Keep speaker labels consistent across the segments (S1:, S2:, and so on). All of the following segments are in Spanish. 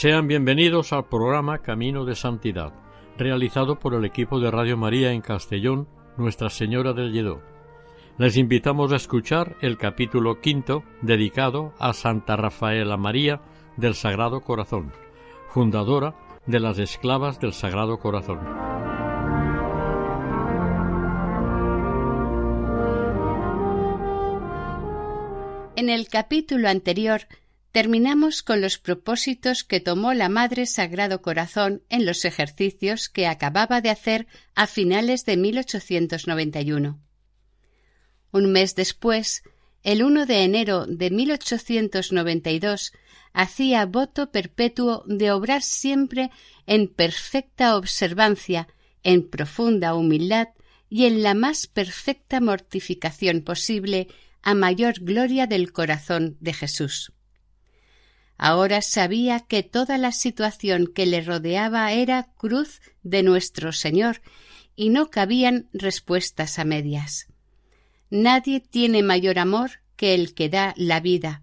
S1: Sean bienvenidos al programa Camino de Santidad, realizado por el equipo de Radio María en Castellón, Nuestra Señora del Lledó. Les invitamos a escuchar el capítulo quinto dedicado a Santa Rafaela María del Sagrado Corazón, fundadora de las Esclavas del Sagrado Corazón.
S2: En el capítulo anterior terminamos con los propósitos que tomó la Madre Sagrado Corazón en los ejercicios que acababa de hacer a finales de 1891. Un mes después, el 1 de enero de 1892, hacía voto perpetuo de obrar siempre en perfecta observancia, en profunda humildad y en la más perfecta mortificación posible a mayor gloria del corazón de Jesús. Ahora sabía que toda la situación que le rodeaba era cruz de nuestro Señor y no cabían respuestas a medias. Nadie tiene mayor amor que el que da la vida.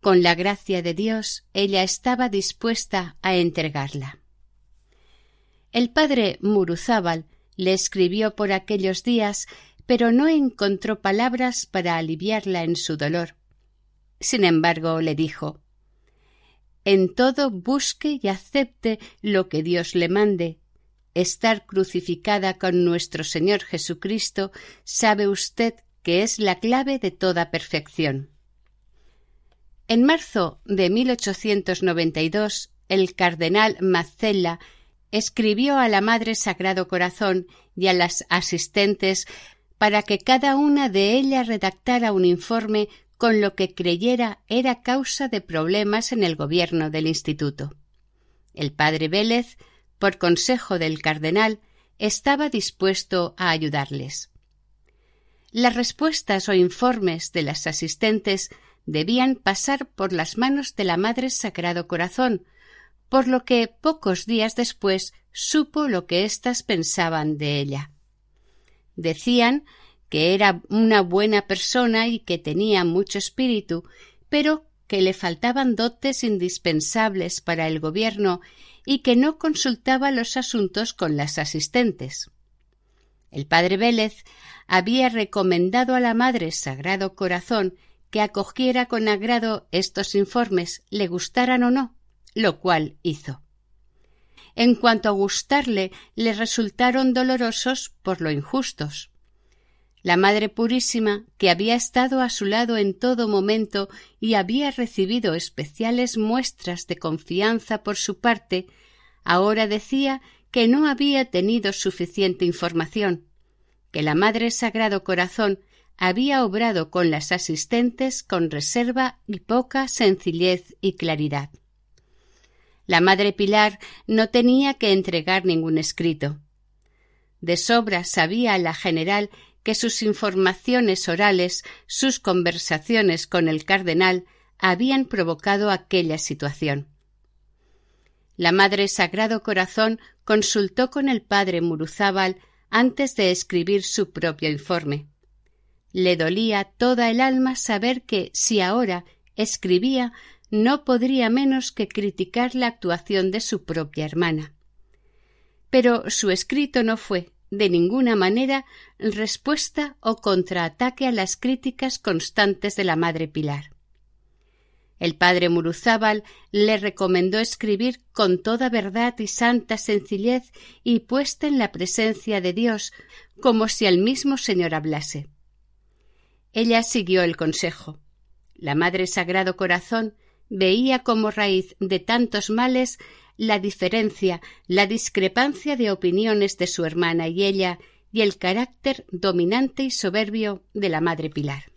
S2: Con la gracia de Dios ella estaba dispuesta a entregarla. El padre Muruzábal le escribió por aquellos días, pero no encontró palabras para aliviarla en su dolor. Sin embargo, le dijo en todo busque y acepte lo que Dios le mande. Estar crucificada con nuestro Señor Jesucristo sabe usted que es la clave de toda perfección. En marzo de 1892, el cardenal Mazzella escribió a la Madre Sagrado Corazón y a las asistentes para que cada una de ellas redactara un informe con lo que creyera era causa de problemas en el gobierno del instituto. El padre Vélez, por consejo del cardenal, estaba dispuesto a ayudarles. Las respuestas o informes de las asistentes debían pasar por las manos de la Madre Sagrado Corazón, por lo que pocos días después supo lo que éstas pensaban de ella. Decían que era una buena persona y que tenía mucho espíritu, pero que le faltaban dotes indispensables para el gobierno y que no consultaba los asuntos con las asistentes. El padre Vélez había recomendado a la Madre Sagrado Corazón que acogiera con agrado estos informes, le gustaran o no, lo cual hizo. En cuanto a gustarle, le resultaron dolorosos por lo injustos. La Madre Purísima, que había estado a su lado en todo momento y había recibido especiales muestras de confianza por su parte, ahora decía que no había tenido suficiente información, que la Madre Sagrado Corazón había obrado con las asistentes con reserva y poca sencillez y claridad. La Madre Pilar no tenía que entregar ningún escrito. De sobra sabía la general que sus informaciones orales, sus conversaciones con el cardenal, habían provocado aquella situación. La Madre Sagrado Corazón consultó con el padre Muruzábal antes de escribir su propio informe. Le dolía toda el alma saber que, si ahora escribía, no podría menos que criticar la actuación de su propia hermana. Pero su escrito no fue, de ninguna manera respuesta o contraataque a las críticas constantes de la Madre Pilar. El padre Muruzábal le recomendó escribir con toda verdad y santa sencillez y puesta en la presencia de Dios, como si al mismo Señor hablase. Ella siguió el consejo. La Madre Sagrado Corazón veía como raíz de tantos males la diferencia, la discrepancia de opiniones de su hermana y ella y el carácter dominante y soberbio de la madre Pilar.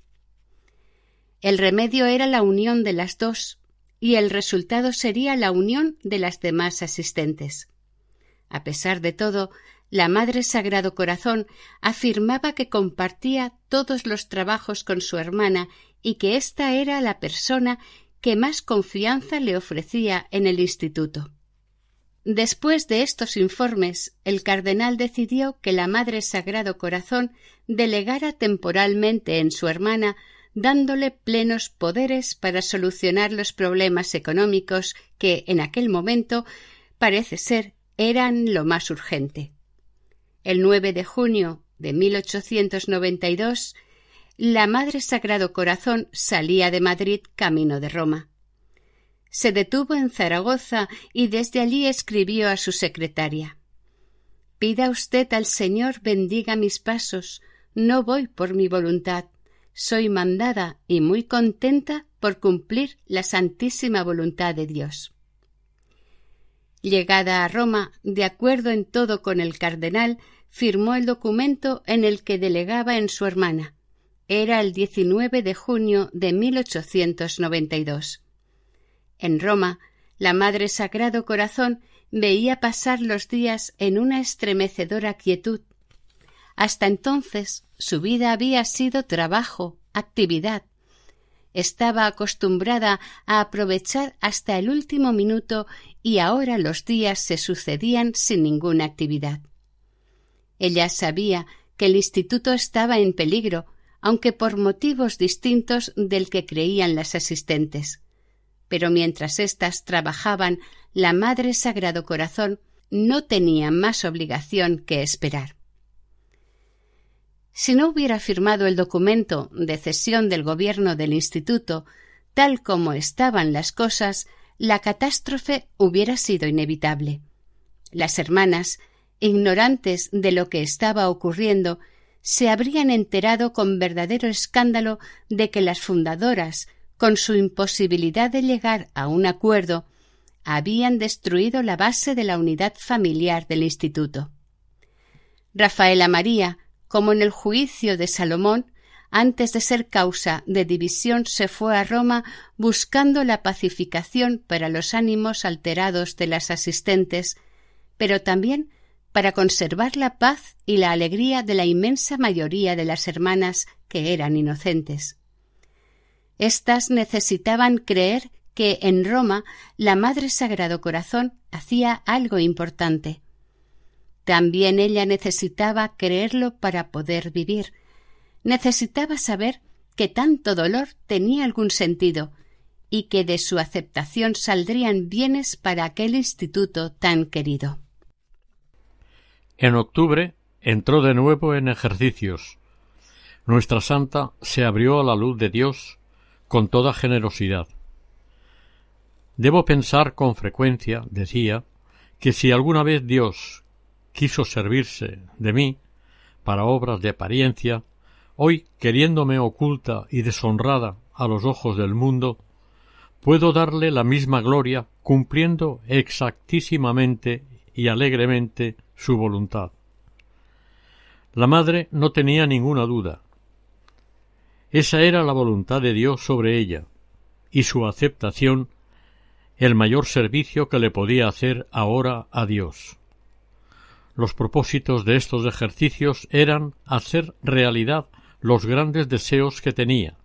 S2: El remedio era la unión de las dos y el resultado sería la unión de las demás asistentes. A pesar de todo, la Madre Sagrado Corazón afirmaba que compartía todos los trabajos con su hermana y que ésta era la persona que más confianza le ofrecía en el instituto. Después de estos informes, el cardenal decidió que la Madre Sagrado Corazón delegara temporalmente en su hermana, dándole plenos poderes para solucionar los problemas económicos que, en aquel momento, parece ser, eran lo más urgente. El 9 de junio de 1892, la Madre Sagrado Corazón salía de Madrid camino de Roma. Se detuvo en Zaragoza y desde allí escribió a su secretaria Pida usted al Señor bendiga mis pasos. No voy por mi voluntad. Soy mandada y muy contenta por cumplir la santísima voluntad de Dios. Llegada a Roma, de acuerdo en todo con el cardenal, firmó el documento en el que delegaba en su hermana. Era el 19 de junio de 1892. En Roma, la Madre Sagrado Corazón veía pasar los días en una estremecedora quietud. Hasta entonces su vida había sido trabajo, actividad. Estaba acostumbrada a aprovechar hasta el último minuto y ahora los días se sucedían sin ninguna actividad. Ella sabía que el instituto estaba en peligro, aunque por motivos distintos del que creían las asistentes. Pero mientras éstas trabajaban, la Madre Sagrado Corazón no tenía más obligación que esperar. Si no hubiera firmado el documento de cesión del gobierno del instituto, tal como estaban las cosas, la catástrofe hubiera sido inevitable. Las hermanas, ignorantes de lo que estaba ocurriendo, se habrían enterado con verdadero escándalo de que las fundadoras, con su imposibilidad de llegar a un acuerdo, habían destruido la base de la unidad familiar del instituto. Rafaela María, como en el juicio de Salomón, antes de ser causa de división se fue a Roma buscando la pacificación para los ánimos alterados de las asistentes, pero también para conservar la paz y la alegría de la inmensa mayoría de las hermanas que eran inocentes. Estas necesitaban creer que en Roma la Madre Sagrado Corazón hacía algo importante. También ella necesitaba creerlo para poder vivir. Necesitaba saber que tanto dolor tenía algún sentido y que de su aceptación saldrían bienes para aquel instituto tan querido.
S1: En octubre entró de nuevo en ejercicios. Nuestra santa se abrió a la luz de Dios con toda generosidad. Debo pensar con frecuencia, decía, que si alguna vez Dios quiso servirse de mí para obras de apariencia, hoy, queriéndome oculta y deshonrada a los ojos del mundo, puedo darle la misma gloria cumpliendo exactísimamente y alegremente su voluntad. La madre no tenía ninguna duda esa era la voluntad de Dios sobre ella, y su aceptación el mayor servicio que le podía hacer ahora a Dios. Los propósitos de estos ejercicios eran hacer realidad los grandes deseos que tenía,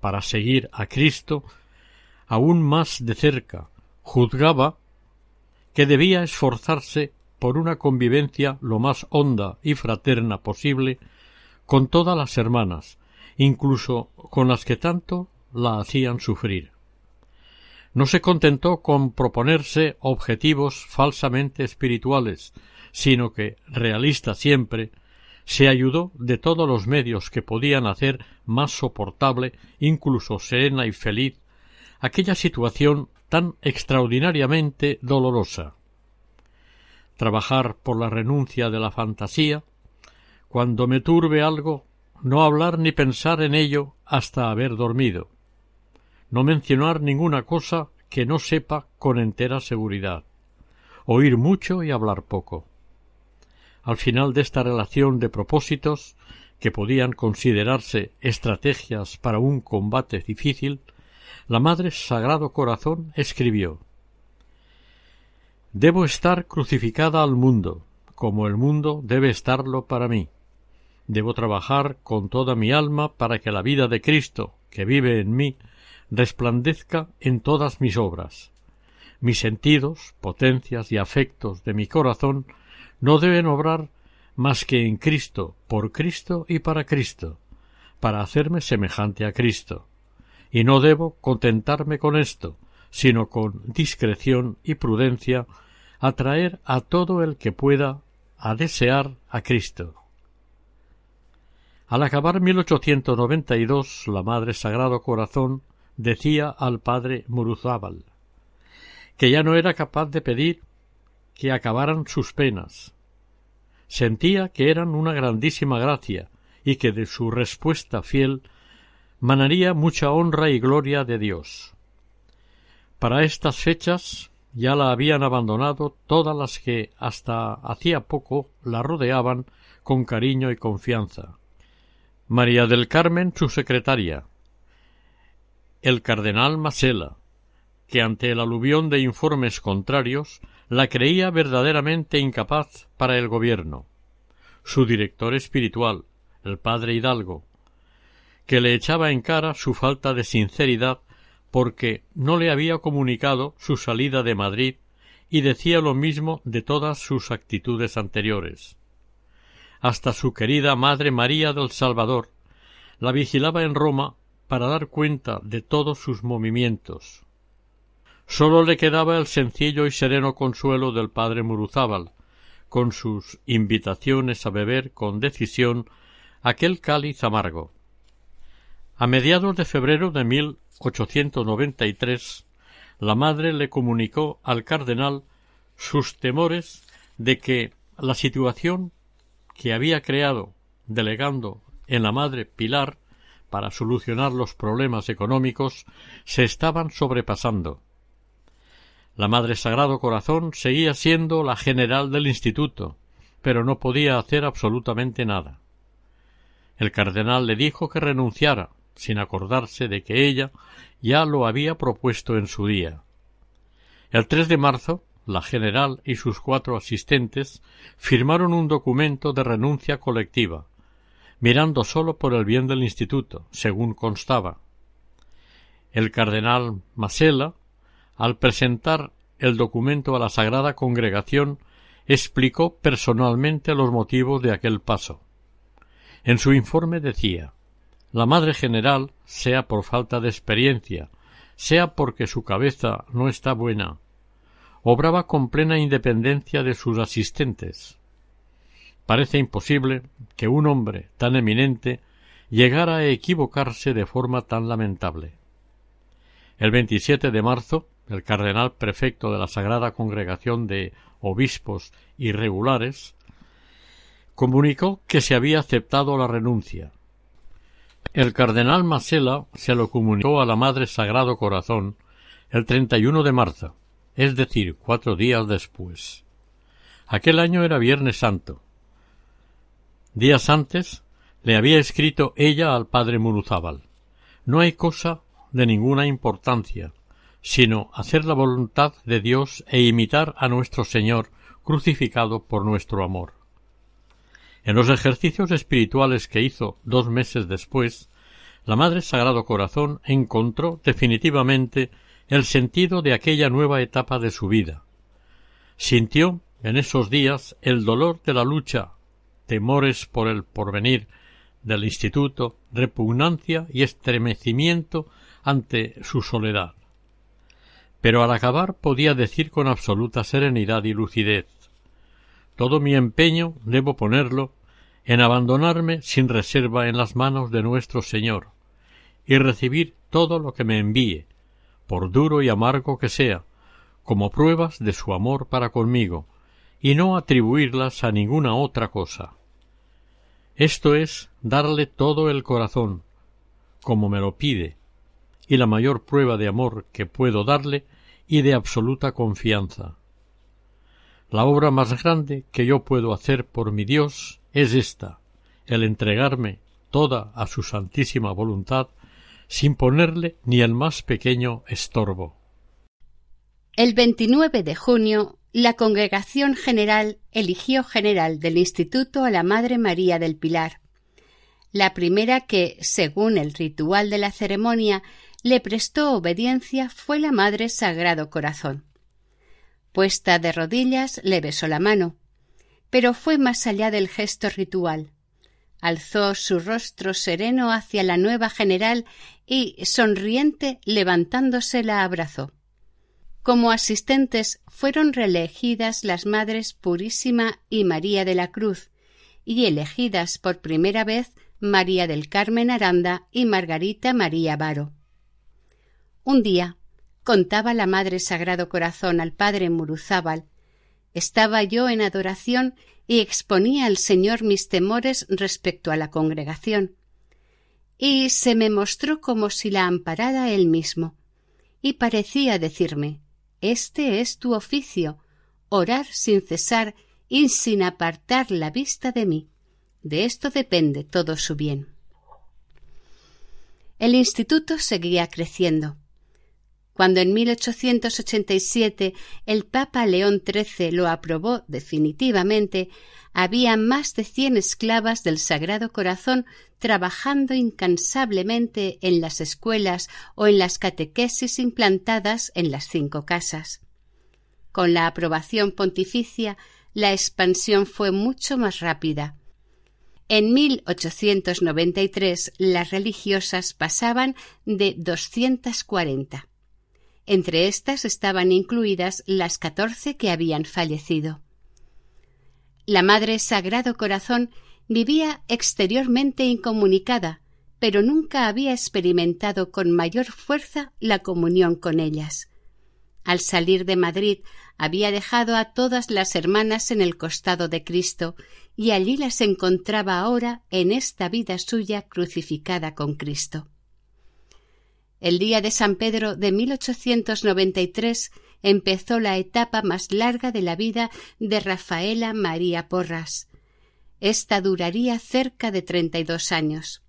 S1: para seguir a Cristo aún más de cerca, juzgaba que debía esforzarse por una convivencia lo más honda y fraterna posible con todas las hermanas, incluso con las que tanto la hacían sufrir. No se contentó con proponerse objetivos falsamente espirituales, sino que, realista siempre, se ayudó de todos los medios que podían hacer más soportable, incluso serena y feliz, aquella situación tan extraordinariamente dolorosa. Trabajar por la renuncia de la fantasía, cuando me turbe algo, no hablar ni pensar en ello hasta haber dormido, no mencionar ninguna cosa que no sepa con entera seguridad, oír mucho y hablar poco. Al final de esta relación de propósitos, que podían considerarse estrategias para un combate difícil, la Madre Sagrado Corazón escribió Debo estar crucificada al mundo, como el mundo debe estarlo para mí. Debo trabajar con toda mi alma para que la vida de Cristo, que vive en mí, resplandezca en todas mis obras. Mis sentidos, potencias y afectos de mi corazón no deben obrar más que en Cristo, por Cristo y para Cristo, para hacerme semejante a Cristo. Y no debo contentarme con esto, sino con discreción y prudencia atraer a todo el que pueda a desear a Cristo. Al acabar 1892, la Madre Sagrado Corazón decía al padre Muruzábal que ya no era capaz de pedir que acabaran sus penas. Sentía que eran una grandísima gracia y que de su respuesta fiel manaría mucha honra y gloria de Dios. Para estas fechas ya la habían abandonado todas las que hasta hacía poco la rodeaban con cariño y confianza. María del Carmen, su secretaria, el cardenal Masela, que ante el aluvión de informes contrarios la creía verdaderamente incapaz para el gobierno, su director espiritual, el padre Hidalgo, que le echaba en cara su falta de sinceridad porque no le había comunicado su salida de Madrid y decía lo mismo de todas sus actitudes anteriores. Hasta su querida Madre María del Salvador la vigilaba en Roma para dar cuenta de todos sus movimientos. Sólo le quedaba el sencillo y sereno consuelo del padre Muruzábal, con sus invitaciones a beber con decisión aquel cáliz amargo. A mediados de febrero de 1893, la madre le comunicó al cardenal sus temores de que la situación que había creado delegando en la madre Pilar para solucionar los problemas económicos se estaban sobrepasando. La Madre Sagrado Corazón seguía siendo la general del instituto, pero no podía hacer absolutamente nada. El cardenal le dijo que renunciara, sin acordarse de que ella ya lo había propuesto en su día. El 3 de marzo, la general y sus cuatro asistentes firmaron un documento de renuncia colectiva, mirando sólo por el bien del instituto, según constaba. El cardenal Masela, al presentar el documento a la Sagrada Congregación, explicó personalmente los motivos de aquel paso. En su informe decía La Madre General, sea por falta de experiencia, sea porque su cabeza no está buena, obraba con plena independencia de sus asistentes. Parece imposible que un hombre tan eminente llegara a equivocarse de forma tan lamentable. El 27 de marzo, el cardenal prefecto de la Sagrada Congregación de Obispos Irregulares comunicó que se había aceptado la renuncia. El cardenal Masela se lo comunicó a la Madre Sagrado Corazón el 31 de marzo, es decir, cuatro días después. Aquel año era Viernes Santo, Días antes le había escrito ella al padre Muruzábal No hay cosa de ninguna importancia, sino hacer la voluntad de Dios e imitar a nuestro Señor crucificado por nuestro amor. En los ejercicios espirituales que hizo dos meses después, la Madre Sagrado Corazón encontró definitivamente el sentido de aquella nueva etapa de su vida. Sintió en esos días el dolor de la lucha temores por el porvenir del instituto, repugnancia y estremecimiento ante su soledad. Pero al acabar podía decir con absoluta serenidad y lucidez todo mi empeño debo ponerlo en abandonarme sin reserva en las manos de nuestro Señor y recibir todo lo que me envíe, por duro y amargo que sea, como pruebas de su amor para conmigo, y no atribuirlas a ninguna otra cosa. Esto es darle todo el corazón, como me lo pide, y la mayor prueba de amor que puedo darle y de absoluta confianza. La obra más grande que yo puedo hacer por mi Dios es esta, el entregarme toda a su santísima voluntad sin ponerle ni el más pequeño estorbo.
S2: El 29 de junio, la Congregación General eligió general del Instituto a la Madre María del Pilar, la primera que, según el ritual de la ceremonia, le prestó obediencia fue la Madre Sagrado Corazón. Puesta de rodillas, le besó la mano, pero fue más allá del gesto ritual. Alzó su rostro sereno hacia la nueva general y, sonriente, levantándose, la abrazó. Como asistentes fueron reelegidas las Madres Purísima y María de la Cruz, y elegidas por primera vez María del Carmen Aranda y Margarita María Varo. Un día, contaba la Madre Sagrado Corazón al Padre Muruzábal, estaba yo en adoración y exponía al Señor mis temores respecto a la congregación. Y se me mostró como si la amparara él mismo, y parecía decirme Este es tu oficio, orar sin cesar y sin apartar la vista de mí. De esto depende todo su bien. El instituto seguía creciendo. Cuando en 1887 el Papa León XIII lo aprobó definitivamente, había más de cien esclavas del Sagrado Corazón trabajando incansablemente en las escuelas o en las catequesis implantadas en las cinco casas. Con la aprobación pontificia, la expansión fue mucho más rápida. En 1893 las religiosas pasaban de 240. Entre estas estaban incluidas las catorce que habían fallecido. La Madre Sagrado Corazón vivía exteriormente incomunicada, pero nunca había experimentado con mayor fuerza la comunión con ellas. Al salir de Madrid había dejado a todas las hermanas en el costado de Cristo y allí las encontraba ahora en esta vida suya crucificada con Cristo. El día de San Pedro de 1893 empezó la etapa más larga de la vida de Rafaela María Porras. Esta duraría cerca de treinta y dos años.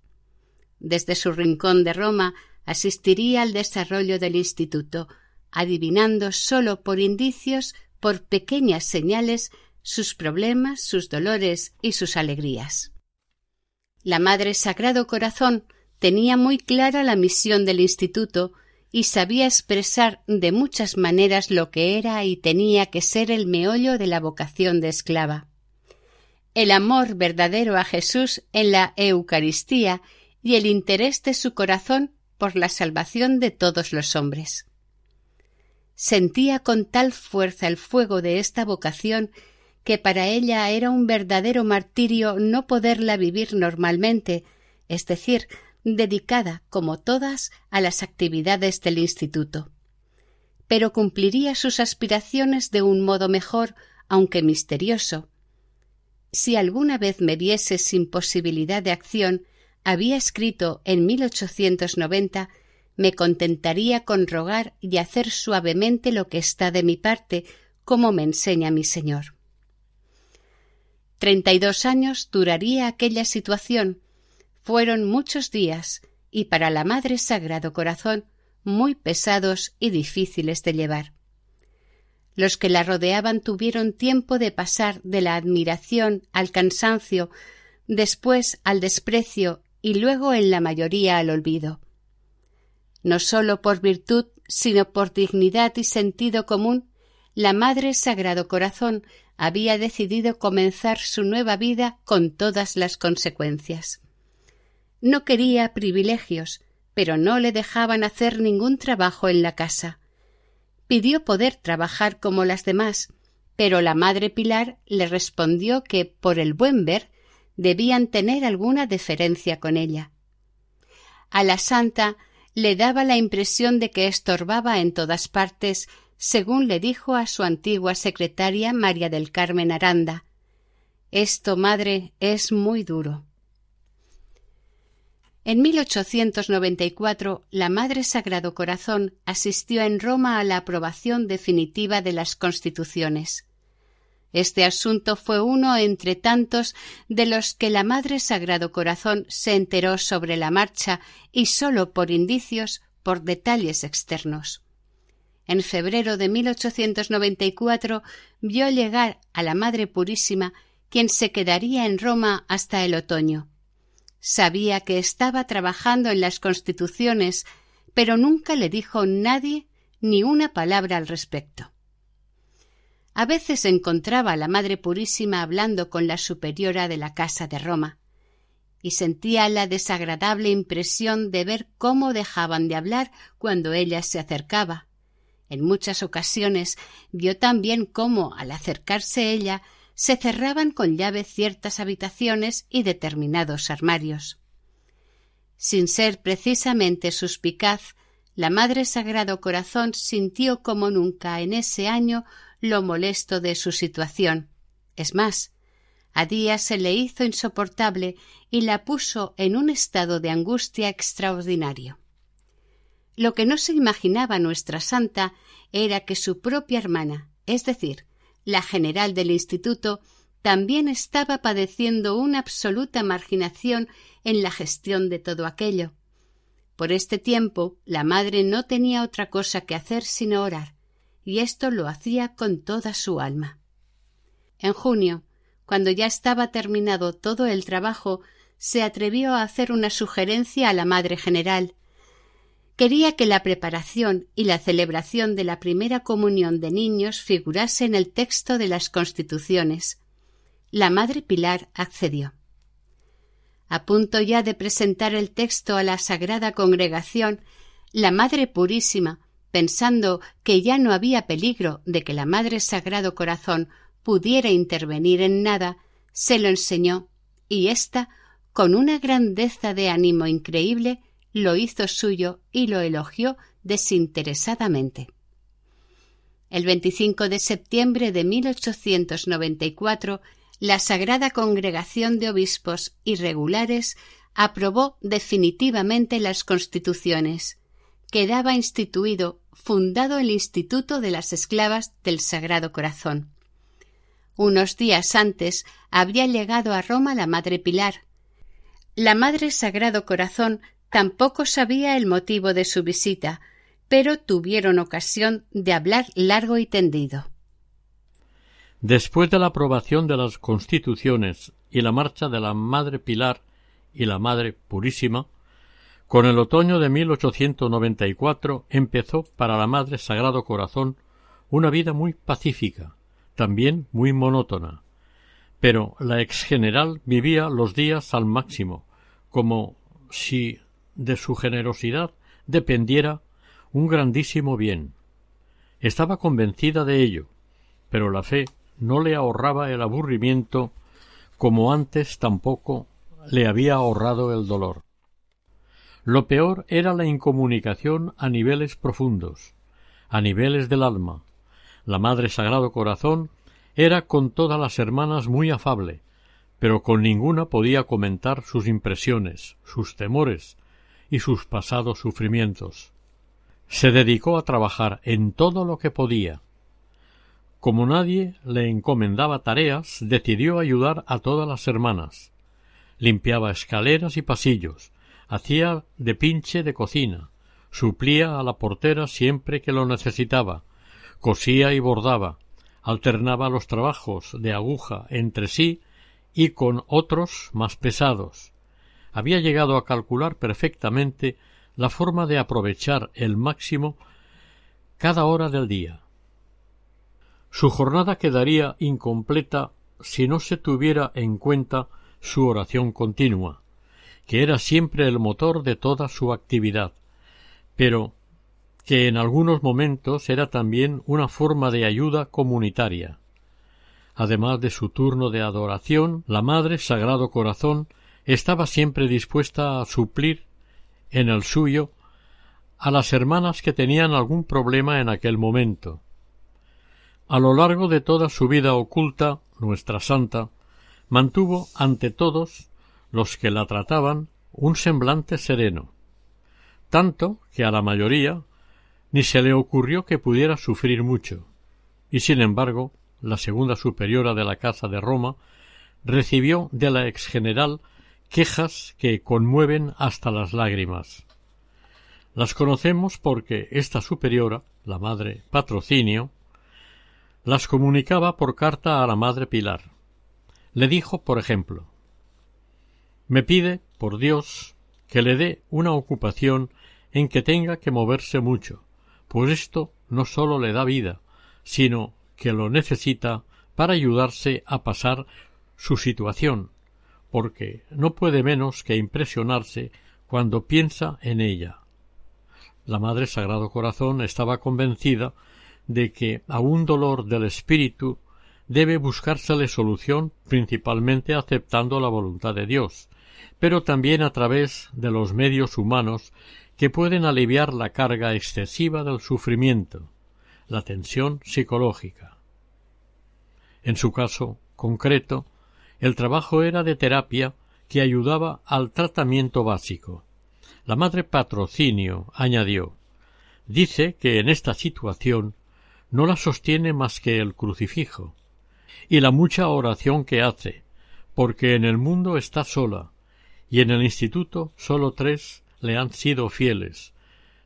S2: Desde su rincón de Roma asistiría al desarrollo del instituto, adivinando sólo por indicios, por pequeñas señales, sus problemas, sus dolores y sus alegrías. La Madre Sagrado Corazón tenía muy clara la misión del instituto y sabía expresar de muchas maneras lo que era y tenía que ser el meollo de la vocación de esclava. El amor verdadero a Jesús en la Eucaristía y el interés de su corazón por la salvación de todos los hombres. Sentía con tal fuerza el fuego de esta vocación que para ella era un verdadero martirio no poderla vivir normalmente, es decir, dedicada, como todas, a las actividades del instituto. Pero cumpliría sus aspiraciones de un modo mejor, aunque misterioso. Si alguna vez me viese sin posibilidad de acción, había escrito en 1890 me contentaría con rogar y hacer suavemente lo que está de mi parte, como me enseña mi Señor. Treinta y dos años duraría aquella situación. Fueron muchos días y para la Madre Sagrado Corazón muy pesados y difíciles de llevar. Los que la rodeaban tuvieron tiempo de pasar de la admiración al cansancio, después al desprecio y luego en la mayoría al olvido no sólo por virtud, sino por dignidad y sentido común, la Madre Sagrado Corazón había decidido comenzar su nueva vida con todas las consecuencias. No quería privilegios, pero no le dejaban hacer ningún trabajo en la casa. Pidió poder trabajar como las demás, pero la Madre Pilar le respondió que, por el buen ver, debían tener alguna deferencia con ella. A la santa le daba la impresión de que estorbaba en todas partes, según le dijo a su antigua secretaria María del Carmen Aranda. Esto, madre, es muy duro. En 1894, la Madre Sagrado Corazón asistió en Roma a la aprobación definitiva de las constituciones. Este asunto fue uno entre tantos de los que la Madre Sagrado Corazón se enteró sobre la marcha y sólo por indicios, por detalles externos. En febrero de 1894 vio llegar a la Madre Purísima, quien se quedaría en Roma hasta el otoño. Sabía que estaba trabajando en las constituciones, pero nunca le dijo nadie ni una palabra al respecto. A veces encontraba a la Madre Purísima hablando con la superiora de la Casa de Roma, y sentía la desagradable impresión de ver cómo dejaban de hablar cuando ella se acercaba. En muchas ocasiones vio también cómo, al acercarse ella, se cerraban con llave ciertas habitaciones y determinados armarios. Sin ser precisamente suspicaz, la Madre Sagrado Corazón sintió como nunca en ese año lo molesto de su situación. Es más, a días se le hizo insoportable y la puso en un estado de angustia extraordinario. Lo que no se imaginaba nuestra santa era que su propia hermana, es decir, la general del instituto, también estaba padeciendo una absoluta marginación en la gestión de todo aquello. Por este tiempo la madre no tenía otra cosa que hacer sino orar, y esto lo hacía con toda su alma. En junio, cuando ya estaba terminado todo el trabajo, se atrevió a hacer una sugerencia a la madre general, quería que la preparación y la celebración de la primera comunión de niños figurase en el texto de las constituciones. La madre Pilar accedió. A punto ya de presentar el texto a la Sagrada Congregación, la Madre Purísima, pensando que ya no había peligro de que la Madre Sagrado Corazón pudiera intervenir en nada, se lo enseñó, y ésta, con una grandeza de ánimo increíble, lo hizo suyo y lo elogió desinteresadamente. El 25 de septiembre de 1894, la Sagrada Congregación de Obispos Irregulares aprobó definitivamente las constituciones. Quedaba instituido, fundado el Instituto de las Esclavas del Sagrado Corazón. Unos días antes había llegado a Roma la Madre Pilar. La Madre Sagrado Corazón Tampoco sabía el motivo de su visita, pero tuvieron ocasión de hablar largo y tendido.
S1: Después de la aprobación de las constituciones y la marcha de la Madre Pilar y la Madre Purísima, con el otoño de 1894 empezó para la Madre Sagrado Corazón una vida muy pacífica, también muy monótona. Pero la ex general vivía los días al máximo, como si de su generosidad dependiera un grandísimo bien. Estaba convencida de ello, pero la fe no le ahorraba el aburrimiento como antes tampoco le había ahorrado el dolor. Lo peor era la incomunicación a niveles profundos, a niveles del alma. La Madre Sagrado Corazón era con todas las hermanas muy afable, pero con ninguna podía comentar sus impresiones, sus temores, y sus pasados sufrimientos. Se dedicó a trabajar en todo lo que podía. Como nadie le encomendaba tareas, decidió ayudar a todas las hermanas. Limpiaba escaleras y pasillos, hacía de pinche de cocina, suplía a la portera siempre que lo necesitaba, cosía y bordaba, alternaba los trabajos de aguja entre sí y con otros más pesados, había llegado a calcular perfectamente la forma de aprovechar el máximo cada hora del día. Su jornada quedaría incompleta si no se tuviera en cuenta su oración continua, que era siempre el motor de toda su actividad, pero que en algunos momentos era también una forma de ayuda comunitaria. Además de su turno de adoración, la Madre Sagrado Corazón estaba siempre dispuesta a suplir en el suyo a las hermanas que tenían algún problema en aquel momento. A lo largo de toda su vida oculta, nuestra santa mantuvo ante todos los que la trataban un semblante sereno, tanto que a la mayoría ni se le ocurrió que pudiera sufrir mucho, y sin embargo la segunda superiora de la Casa de Roma recibió de la ex general quejas que conmueven hasta las lágrimas. Las conocemos porque esta superiora, la madre Patrocinio, las comunicaba por carta a la madre Pilar. Le dijo, por ejemplo, me pide, por Dios, que le dé una ocupación en que tenga que moverse mucho, pues esto no sólo le da vida, sino que lo necesita para ayudarse a pasar su situación, porque no puede menos que impresionarse cuando piensa en ella. La Madre Sagrado Corazón estaba convencida de que a un dolor del espíritu debe buscársele solución principalmente aceptando la voluntad de Dios, pero también a través de los medios humanos que pueden aliviar la carga excesiva del sufrimiento, la tensión psicológica. En su caso concreto, el trabajo era de terapia que ayudaba al tratamiento básico. La madre patrocinio añadió dice que en esta situación no la sostiene más que el crucifijo y la mucha oración que hace, porque en el mundo está sola y en el instituto solo tres le han sido fieles,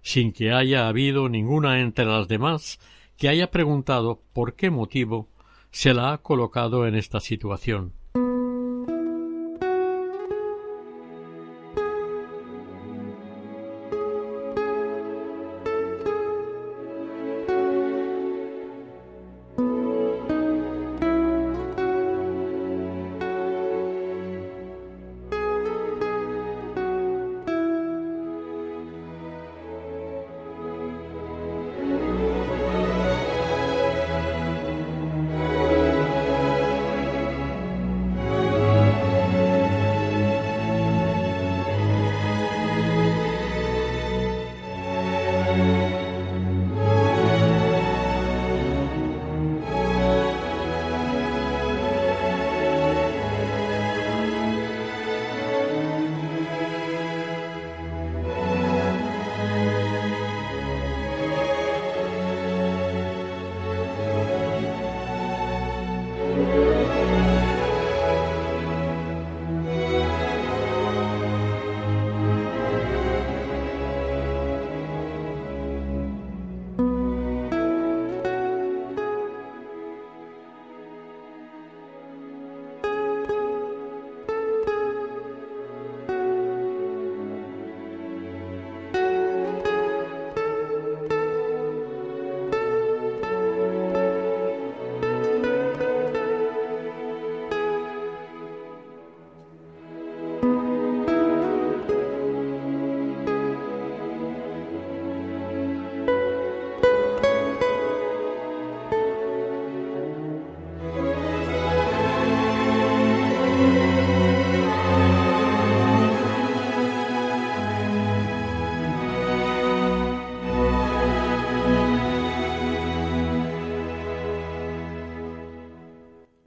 S1: sin que haya habido ninguna entre las demás que haya preguntado por qué motivo se la ha colocado en esta situación.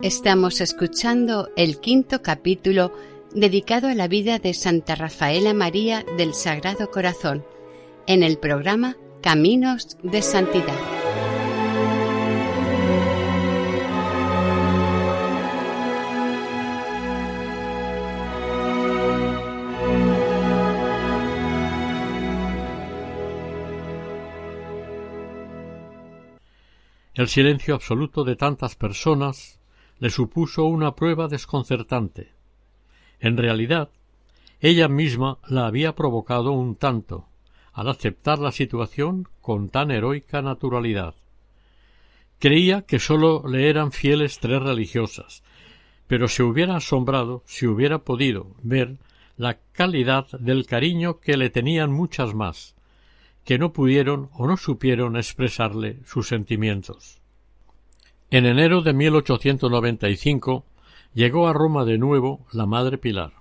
S2: Estamos escuchando el quinto capítulo dedicado a la vida de Santa Rafaela María del Sagrado Corazón en el programa Caminos de Santidad.
S1: El silencio absoluto de tantas personas le supuso una prueba desconcertante. En realidad, ella misma la había provocado un tanto, al aceptar la situación con tan heroica naturalidad. Creía que sólo le eran fieles tres religiosas, pero se hubiera asombrado si hubiera podido ver la calidad del cariño que le tenían muchas más, que no pudieron o no supieron expresarle sus sentimientos. En enero de 1895 llegó a Roma de nuevo la madre Pilar.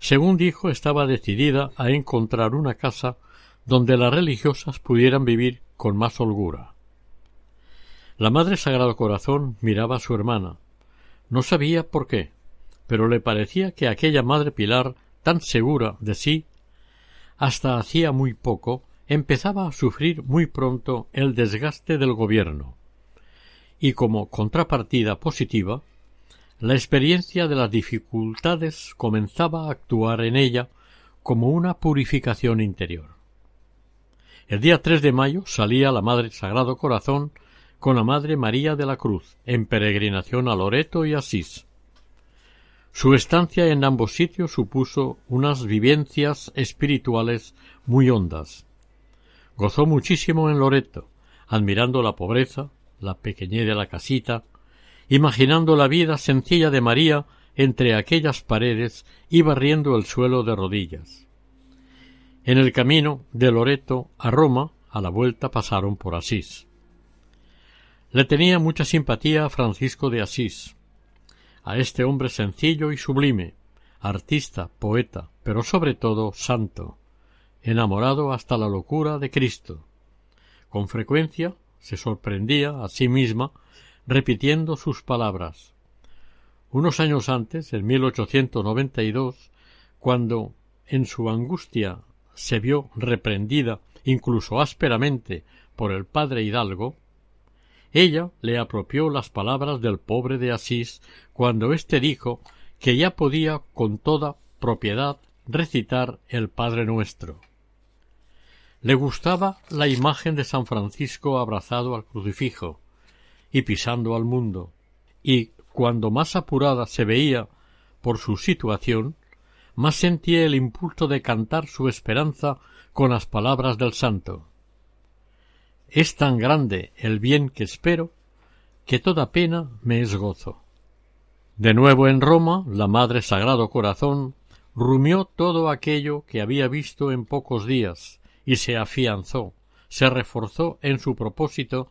S1: Según dijo, estaba decidida a encontrar una casa donde las religiosas pudieran vivir con más holgura. La Madre Sagrado Corazón miraba a su hermana. No sabía por qué, pero le parecía que aquella Madre Pilar tan segura de sí, hasta hacía muy poco empezaba a sufrir muy pronto el desgaste del gobierno. Y como contrapartida positiva, la experiencia de las dificultades comenzaba a actuar en ella como una purificación interior. El día 3 de mayo salía la Madre Sagrado Corazón con la Madre María de la Cruz en peregrinación a Loreto y Asís. Su estancia en ambos sitios supuso unas vivencias espirituales muy hondas. Gozó muchísimo en Loreto, admirando la pobreza, la pequeñez de la casita, imaginando la vida sencilla de María entre aquellas paredes y barriendo el suelo de rodillas. En el camino de Loreto a Roma, a la vuelta pasaron por Asís. Le tenía mucha simpatía a Francisco de Asís, a este hombre sencillo y sublime, artista, poeta, pero sobre todo santo, enamorado hasta la locura de Cristo. Con frecuencia se sorprendía a sí misma repitiendo sus palabras. Unos años antes, en 1892, cuando en su angustia se vio reprendida incluso ásperamente por el padre Hidalgo, ella le apropió las palabras del pobre de Asís cuando éste dijo que ya podía con toda propiedad recitar el Padre nuestro. Le gustaba la imagen de San Francisco abrazado al crucifijo y pisando al mundo, y cuando más apurada se veía por su situación, más sentía el impulso de cantar su esperanza con las palabras del santo. Es tan grande el bien que espero que toda pena me es gozo. De nuevo en Roma, la Madre Sagrado Corazón rumió todo aquello que había visto en pocos días y se afianzó, se reforzó en su propósito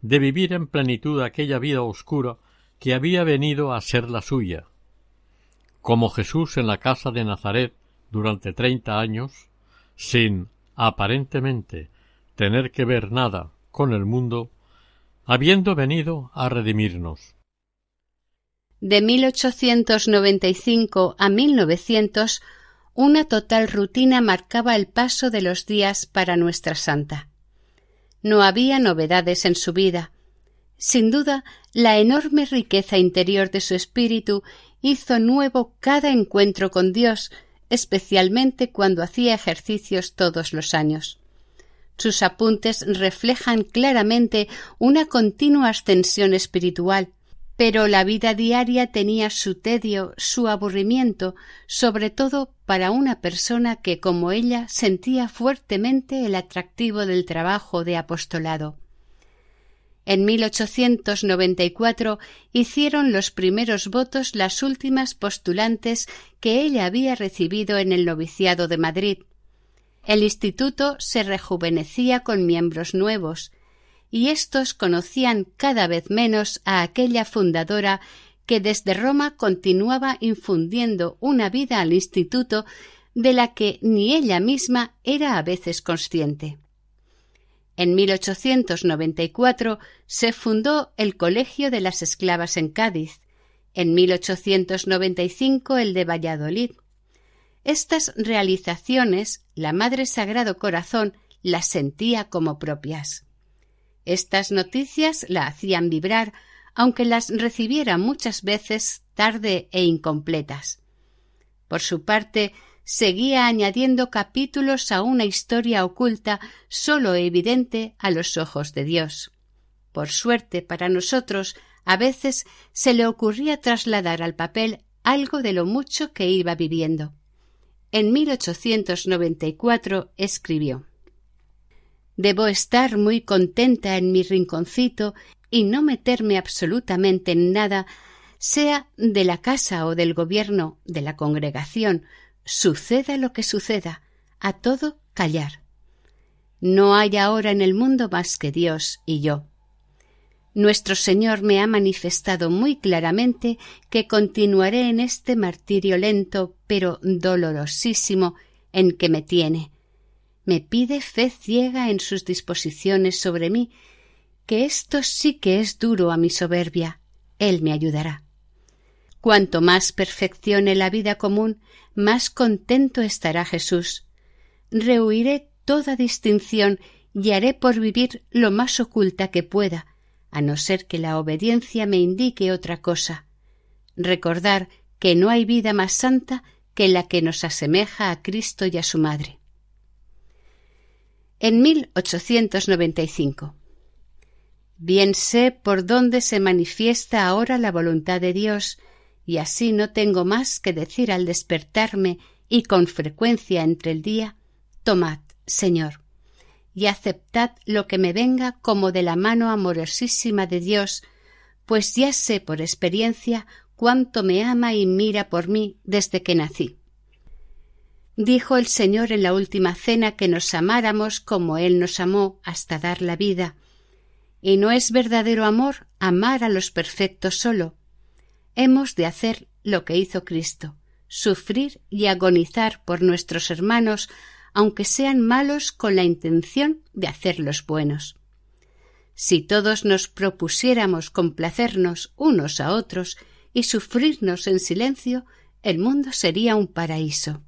S1: de vivir en plenitud aquella vida oscura que había venido a ser la suya. Como Jesús en la casa de Nazaret durante treinta años, sin, aparentemente, tener que ver nada con el mundo, habiendo venido a redimirnos.
S2: De 1895 a 1900, una total rutina marcaba el paso de los días para nuestra santa. No había novedades en su vida. Sin duda, la enorme riqueza interior de su espíritu hizo nuevo cada encuentro con Dios, especialmente cuando hacía ejercicios todos los años. Sus apuntes reflejan claramente una continua ascensión espiritual, pero la vida diaria tenía su tedio, su aburrimiento, sobre todo para una persona que, como ella, sentía fuertemente el atractivo del trabajo de apostolado. En 1894 hicieron los primeros votos las últimas postulantes que ella había recibido en el noviciado de Madrid, el instituto se rejuvenecía con miembros nuevos, y éstos conocían cada vez menos a aquella fundadora que desde Roma continuaba infundiendo una vida al instituto de la que ni ella misma era a veces consciente. En 1894 se fundó el Colegio de las Esclavas en Cádiz, en 1895 el de Valladolid, estas realizaciones la Madre Sagrado Corazón las sentía como propias. Estas noticias la hacían vibrar, aunque las recibiera muchas veces tarde e incompletas. Por su parte, seguía añadiendo capítulos a una historia oculta sólo evidente a los ojos de Dios. Por suerte para nosotros, a veces se le ocurría trasladar al papel algo de lo mucho que iba viviendo. En 1894 escribió Debo estar muy contenta en mi rinconcito y no meterme absolutamente en nada, sea de la casa o del gobierno, de la congregación, suceda lo que suceda, a todo callar. No hay ahora en el mundo más que Dios y yo. Nuestro Señor me ha manifestado muy claramente que continuaré en este martirio lento pero dolorosísimo en que me tiene. Me pide fe ciega en sus disposiciones sobre mí, que esto sí que es duro a mi soberbia. Él me ayudará. Cuanto más perfeccione la vida común, más contento estará Jesús. Rehuiré toda distinción y haré por vivir lo más oculta que pueda, a no ser que la obediencia me indique otra cosa. Recordar que no hay vida más santa que la que nos asemeja a Cristo y a su Madre. En 1895. Bien sé por dónde se manifiesta ahora la voluntad de Dios, y así no tengo más que decir al despertarme y con frecuencia entre el día Tomad, Señor, y aceptad lo que me venga como de la mano amorosísima de Dios, pues ya sé por experiencia cuánto me ama y mira por mí desde que nací. Dijo el Señor en la última cena que nos amáramos como Él nos amó hasta dar la vida. Y no es verdadero amor amar a los perfectos solo. Hemos de hacer lo que hizo Cristo, sufrir y agonizar por nuestros hermanos aunque sean malos con la intención de hacerlos buenos. Si todos nos propusiéramos complacernos unos a otros y sufrirnos en silencio, el mundo sería un paraíso.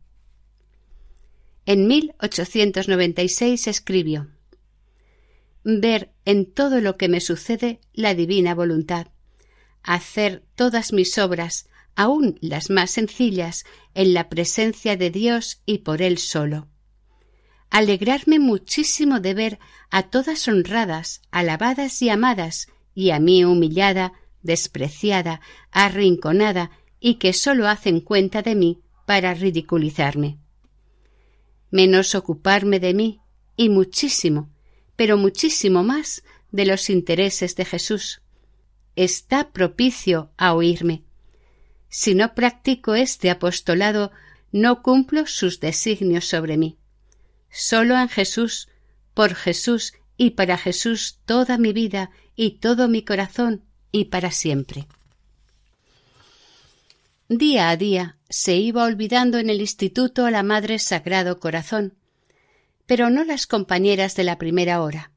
S2: En 1896 escribió Ver en todo lo que me sucede la divina voluntad, hacer todas mis obras, aun las más sencillas, en la presencia de Dios y por Él solo alegrarme muchísimo de ver a todas honradas, alabadas y amadas, y a mí humillada, despreciada, arrinconada, y que sólo hacen cuenta de mí para ridiculizarme. Menos ocuparme de mí, y muchísimo, pero muchísimo más de los intereses de Jesús. Está propicio a oírme. Si no practico este apostolado, no cumplo sus designios sobre mí. Solo en Jesús, por Jesús y para Jesús toda mi vida y todo mi corazón y para siempre. Día a día se iba olvidando en el instituto a la Madre Sagrado Corazón, pero no las compañeras de la primera hora.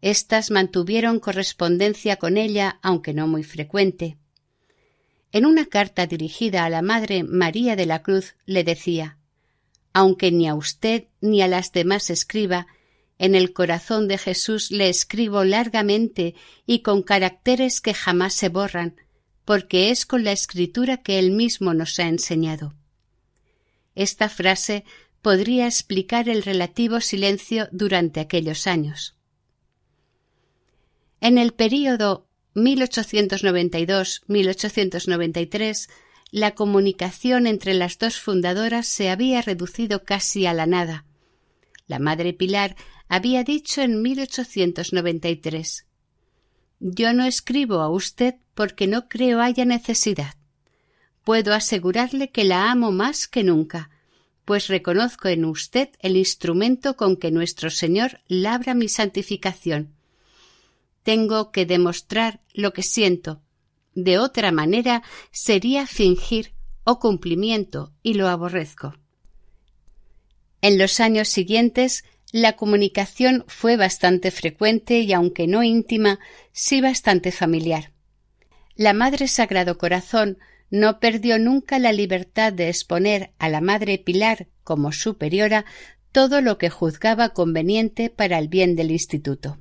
S2: Estas mantuvieron correspondencia con ella, aunque no muy frecuente. En una carta dirigida a la Madre María de la Cruz le decía aunque ni a usted ni a las demás escriba, en el corazón de Jesús le escribo largamente y con caracteres que jamás se borran, porque es con la escritura que él mismo nos ha enseñado. Esta frase podría explicar el relativo silencio durante aquellos años. En el período 1892-1893 la comunicación entre las dos fundadoras se había reducido casi a la nada. La madre Pilar había dicho en 1893 Yo no escribo a usted porque no creo haya necesidad. Puedo asegurarle que la amo más que nunca, pues reconozco en usted el instrumento con que nuestro Señor labra mi santificación. Tengo que demostrar lo que siento, de otra manera sería fingir o cumplimiento y lo aborrezco. En los años siguientes la comunicación fue bastante frecuente y aunque no íntima, sí bastante familiar. La Madre Sagrado Corazón no perdió nunca la libertad de exponer a la Madre Pilar como superiora todo lo que juzgaba conveniente para el bien del instituto.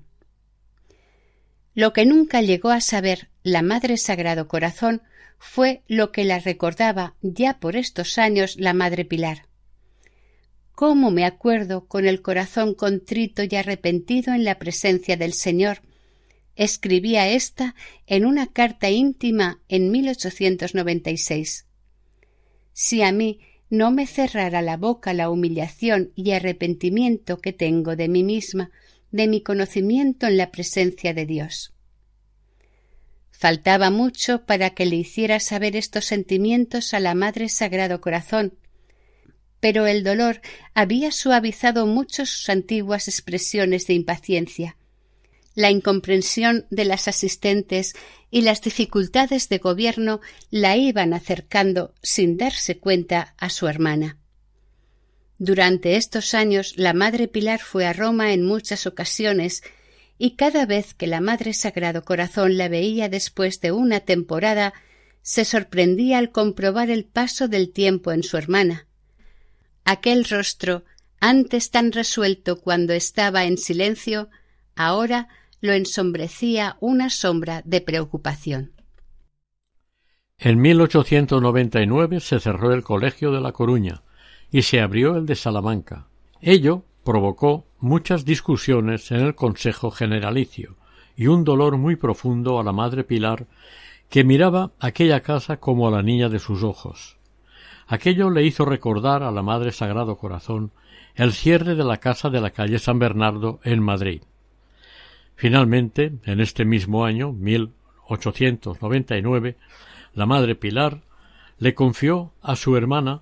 S2: Lo que nunca llegó a saber la Madre Sagrado Corazón fue lo que la recordaba ya por estos años la Madre Pilar. ¿Cómo me acuerdo con el corazón contrito y arrepentido en la presencia del Señor? Escribía ésta en una carta íntima en 1896. Si a mí no me cerrara la boca la humillación y arrepentimiento que tengo de mí misma, de mi conocimiento en la presencia de Dios. Faltaba mucho para que le hiciera saber estos sentimientos a la Madre Sagrado Corazón, pero el dolor había suavizado mucho sus antiguas expresiones de impaciencia. La incomprensión de las asistentes y las dificultades de gobierno la iban acercando sin darse cuenta a su hermana. Durante estos años la Madre Pilar fue a Roma en muchas ocasiones y cada vez que la Madre Sagrado Corazón la veía después de una temporada se sorprendía al comprobar el paso del tiempo en su hermana. Aquel rostro, antes tan resuelto cuando estaba en silencio, ahora lo ensombrecía una sombra de preocupación.
S1: En 1899 se cerró el Colegio de La Coruña y se abrió el de Salamanca. Ello provocó muchas discusiones en el Consejo Generalicio y un dolor muy profundo a la madre Pilar que miraba aquella casa como a la niña de sus ojos. Aquello le hizo recordar a la Madre Sagrado Corazón el cierre de la casa de la calle San Bernardo en Madrid. Finalmente, en este mismo año, 1899, la Madre Pilar le confió a su hermana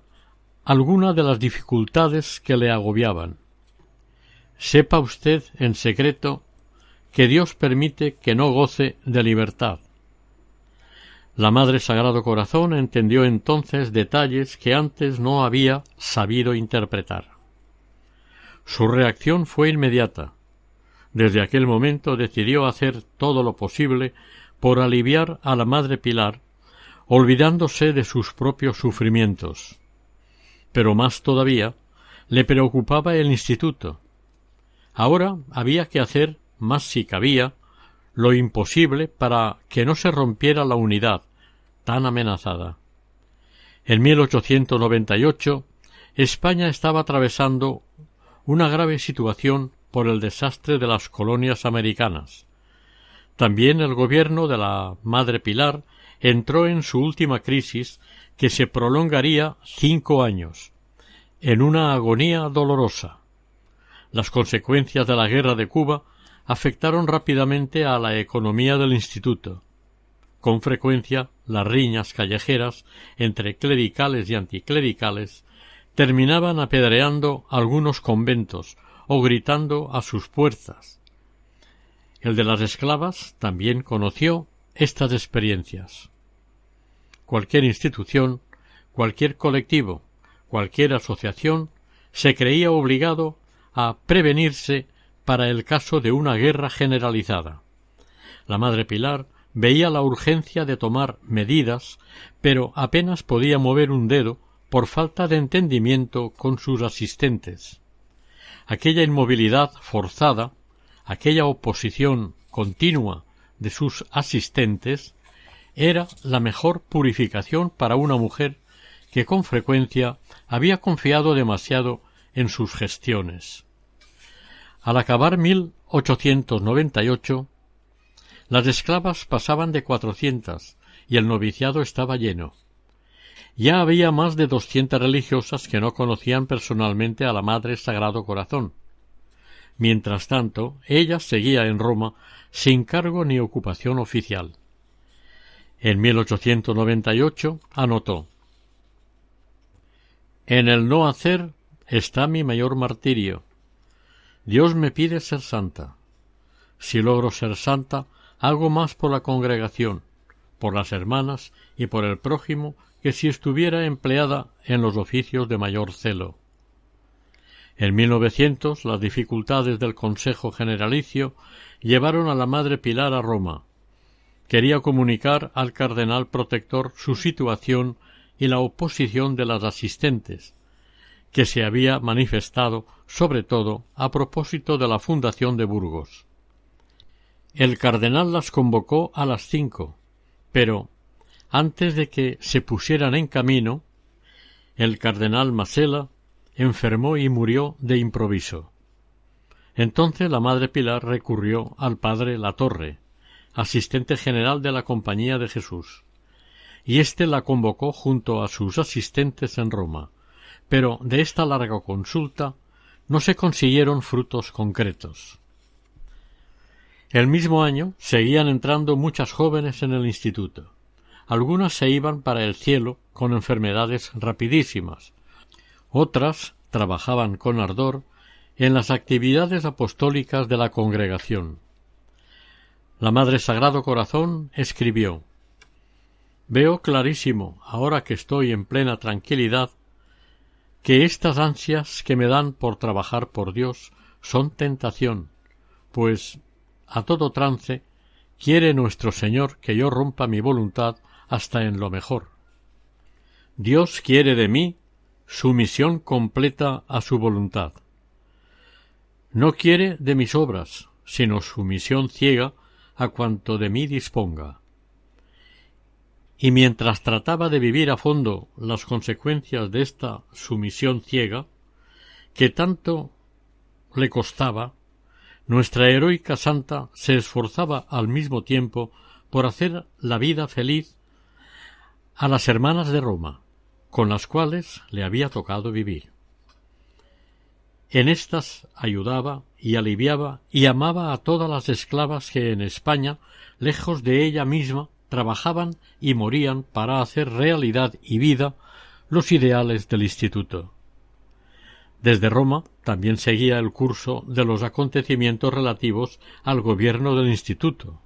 S1: alguna de las dificultades que le agobiaban. Sepa usted en secreto que Dios permite que no goce de libertad. La Madre Sagrado Corazón entendió entonces detalles que antes no había sabido interpretar. Su reacción fue inmediata. Desde aquel momento decidió hacer todo lo posible por aliviar a la Madre Pilar, olvidándose de sus propios sufrimientos. Pero más todavía le preocupaba el instituto. Ahora había que hacer, más si cabía, lo imposible para que no se rompiera la unidad tan amenazada. En 1898 España estaba atravesando una grave situación por el desastre de las colonias americanas. También el gobierno de la Madre Pilar entró en su última crisis que se prolongaría cinco años, en una agonía dolorosa. Las consecuencias de la guerra de Cuba afectaron rápidamente a la economía del instituto. Con frecuencia las riñas callejeras entre clericales y anticlericales terminaban apedreando algunos conventos o gritando a sus puertas. El de las esclavas también conoció estas experiencias. Cualquier institución, cualquier colectivo, cualquier asociación se creía obligado a prevenirse para el caso de una guerra generalizada. La Madre Pilar veía la urgencia de tomar medidas, pero apenas podía mover un dedo por falta de entendimiento con sus asistentes aquella inmovilidad forzada, aquella oposición continua de sus asistentes, era la mejor purificación para una mujer que con frecuencia había confiado demasiado en sus gestiones. Al acabar 1898, las esclavas pasaban de cuatrocientas y el noviciado estaba lleno. Ya había más de doscientas religiosas que no conocían personalmente a la Madre Sagrado Corazón. Mientras tanto, ella seguía en Roma sin cargo ni ocupación oficial. En 1898 anotó En el no hacer está mi mayor martirio. Dios me pide ser santa. Si logro ser santa, hago más por la congregación, por las hermanas y por el prójimo que si estuviera empleada en los oficios de mayor celo. En 1900 las dificultades del Consejo Generalicio llevaron a la Madre Pilar a Roma. Quería comunicar al cardenal protector su situación y la oposición de las asistentes, que se había manifestado sobre todo a propósito de la fundación de Burgos. El cardenal las convocó a las cinco, pero antes de que se pusieran en camino, el cardenal Masela enfermó y murió de improviso. Entonces la madre Pilar recurrió al padre La Torre, asistente general de la Compañía de Jesús, y éste la convocó junto a sus asistentes en Roma, pero de esta larga consulta no se consiguieron frutos concretos. El mismo año seguían entrando muchas jóvenes en el instituto. Algunas se iban para el cielo con enfermedades rapidísimas. Otras trabajaban con ardor en las actividades apostólicas de la congregación. La Madre Sagrado Corazón escribió Veo clarísimo, ahora que estoy en plena tranquilidad, que estas ansias que me dan por trabajar por Dios son tentación, pues a todo trance quiere nuestro Señor que yo rompa mi voluntad hasta en lo mejor. Dios quiere de mí sumisión completa a su voluntad. No quiere de mis obras, sino sumisión ciega a cuanto de mí disponga. Y mientras trataba de vivir a fondo las consecuencias de esta sumisión ciega, que tanto le costaba, nuestra heroica santa se esforzaba al mismo tiempo por hacer la vida feliz a las hermanas de Roma, con las cuales le había tocado vivir. En éstas ayudaba y aliviaba y amaba a todas las esclavas que en España, lejos de ella misma, trabajaban y morían para hacer realidad y vida los ideales del Instituto. Desde Roma también seguía el curso de los acontecimientos relativos al gobierno del Instituto.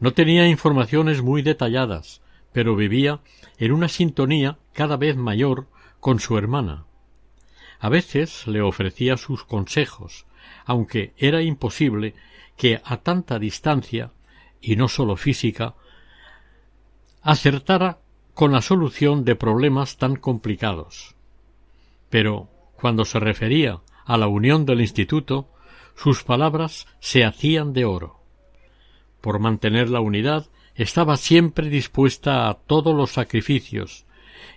S1: No tenía informaciones muy detalladas, pero vivía en una sintonía cada vez mayor con su hermana. A veces le ofrecía sus consejos, aunque era imposible que a tanta distancia, y no sólo física, acertara con la solución de problemas tan complicados. Pero cuando se refería a la unión del instituto, sus palabras se hacían de oro. Por mantener la unidad estaba siempre dispuesta a todos los sacrificios,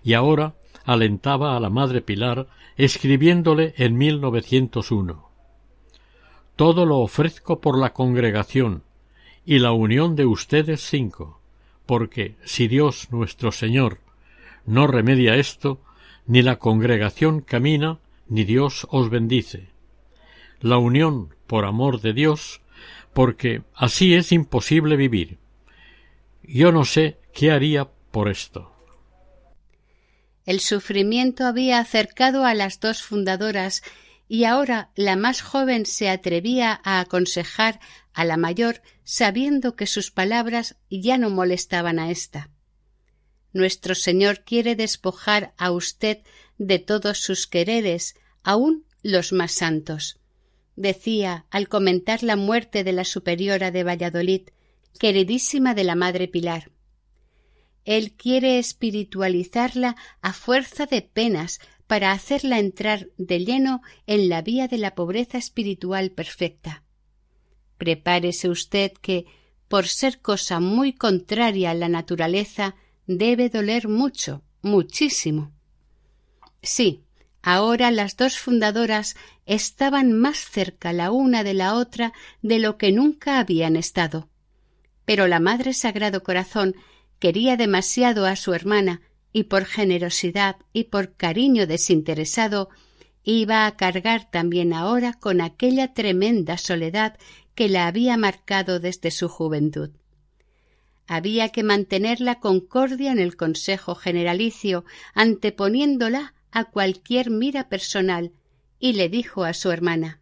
S1: y ahora alentaba a la madre Pilar escribiéndole en 1901 Todo lo ofrezco por la congregación y la unión de ustedes cinco, porque si Dios nuestro Señor no remedia esto, ni la congregación camina, ni Dios os bendice. La unión por amor de Dios, porque así es imposible vivir. Yo no sé qué haría por esto.
S2: El sufrimiento había acercado a las dos fundadoras y ahora la más joven se atrevía a aconsejar a la mayor sabiendo que sus palabras ya no molestaban a ésta. Nuestro Señor quiere despojar a usted de todos sus quereres, aun los más santos. Decía al comentar la muerte de la superiora de Valladolid, queridísima de la Madre Pilar. Él quiere espiritualizarla a fuerza de penas para hacerla entrar de lleno en la vía de la pobreza espiritual perfecta. Prepárese usted que, por ser cosa muy contraria a la naturaleza, debe doler mucho, muchísimo. Sí, ahora las dos fundadoras estaban más cerca la una de la otra de lo que nunca habían estado. Pero la Madre Sagrado Corazón quería demasiado a su hermana y por generosidad y por cariño desinteresado iba a cargar también ahora con aquella tremenda soledad que la había marcado desde su juventud. Había que mantener la concordia en el Consejo Generalicio, anteponiéndola a cualquier mira personal, y le dijo a su hermana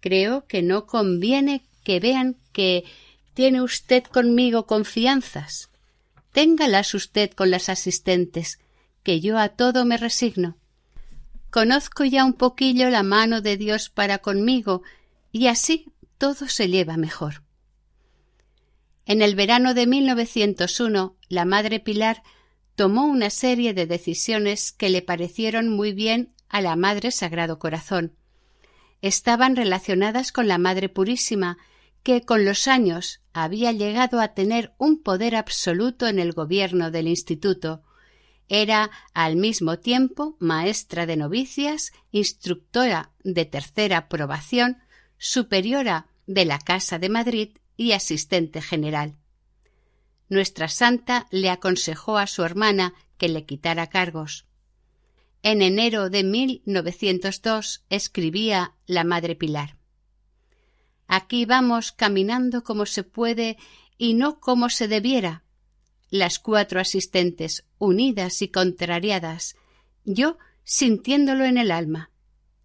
S2: Creo que no conviene que vean que tiene usted conmigo confianzas téngalas usted con las asistentes, que yo a todo me resigno. Conozco ya un poquillo la mano de Dios para conmigo, y así todo se lleva mejor. En el verano de 1901, la Madre Pilar tomó una serie de decisiones que le parecieron muy bien a la Madre Sagrado Corazón. Estaban relacionadas con la Madre Purísima que con los años había llegado a tener un poder absoluto en el gobierno del instituto. Era al mismo tiempo maestra de novicias, instructora de tercera probación, superiora de la Casa de Madrid y asistente general. Nuestra santa le aconsejó a su hermana que le quitara cargos. En enero de 1902 escribía la Madre Pilar. Aquí vamos caminando como se puede y no como se debiera. Las cuatro asistentes, unidas y contrariadas, yo sintiéndolo en el alma.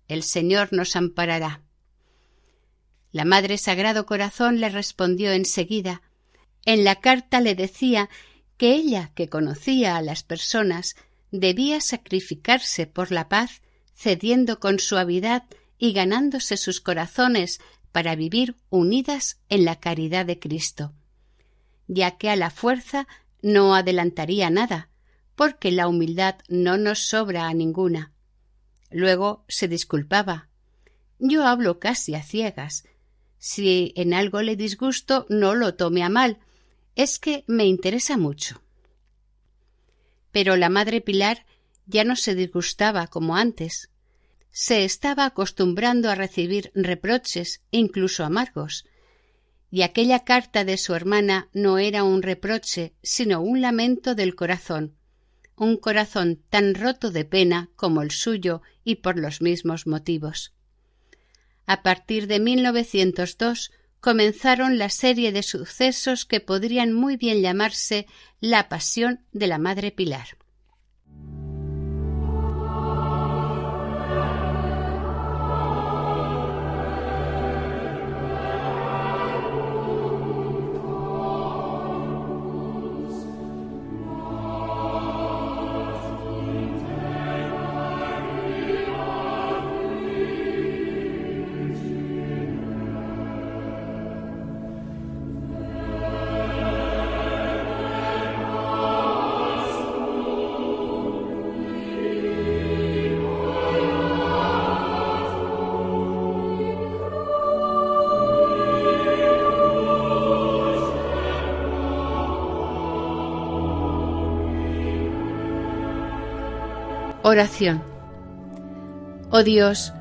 S2: El Señor nos amparará. La Madre Sagrado Corazón le respondió enseguida. En la carta le decía que ella, que conocía a las personas, debía sacrificarse por la paz, cediendo con suavidad y ganándose sus corazones para vivir unidas en la caridad de Cristo, ya que a la fuerza no adelantaría nada, porque la humildad no nos sobra a ninguna. Luego se disculpaba. Yo hablo casi a ciegas. Si en algo le disgusto, no lo tome a mal. Es que me interesa mucho. Pero la madre Pilar ya no se disgustaba como antes. Se estaba acostumbrando a recibir reproches, incluso amargos, y aquella carta de su hermana no era un reproche, sino un lamento del corazón, un corazón tan roto de pena como el suyo y por los mismos motivos. A partir de 1902 comenzaron la serie de sucesos que podrían muy bien llamarse la pasión de la Madre Pilar. Oración. Oh Dios,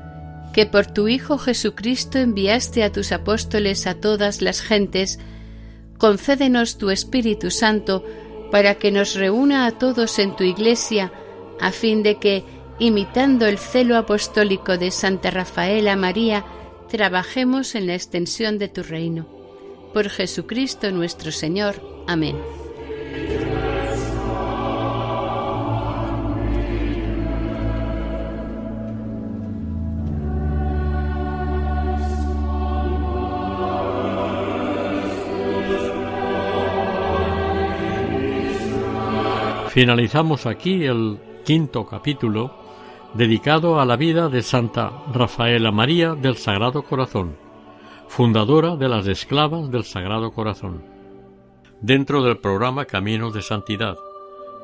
S2: que por tu Hijo Jesucristo enviaste a tus apóstoles a todas las gentes, concédenos tu Espíritu Santo para que nos reúna a todos en tu Iglesia, a fin de que, imitando el celo apostólico de Santa Rafaela María, trabajemos en la extensión de tu reino. Por Jesucristo nuestro Señor. Amén.
S1: Finalizamos aquí el quinto capítulo dedicado a la vida de Santa Rafaela María del Sagrado Corazón, fundadora de las esclavas del Sagrado Corazón, dentro del programa Caminos de Santidad,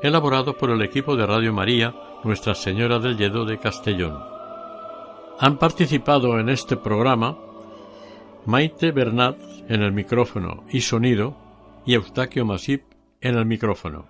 S1: elaborado por el equipo de Radio María Nuestra Señora del Lledo de Castellón. Han participado en este programa Maite Bernat en el micrófono y sonido y Eustaquio Masip en el micrófono.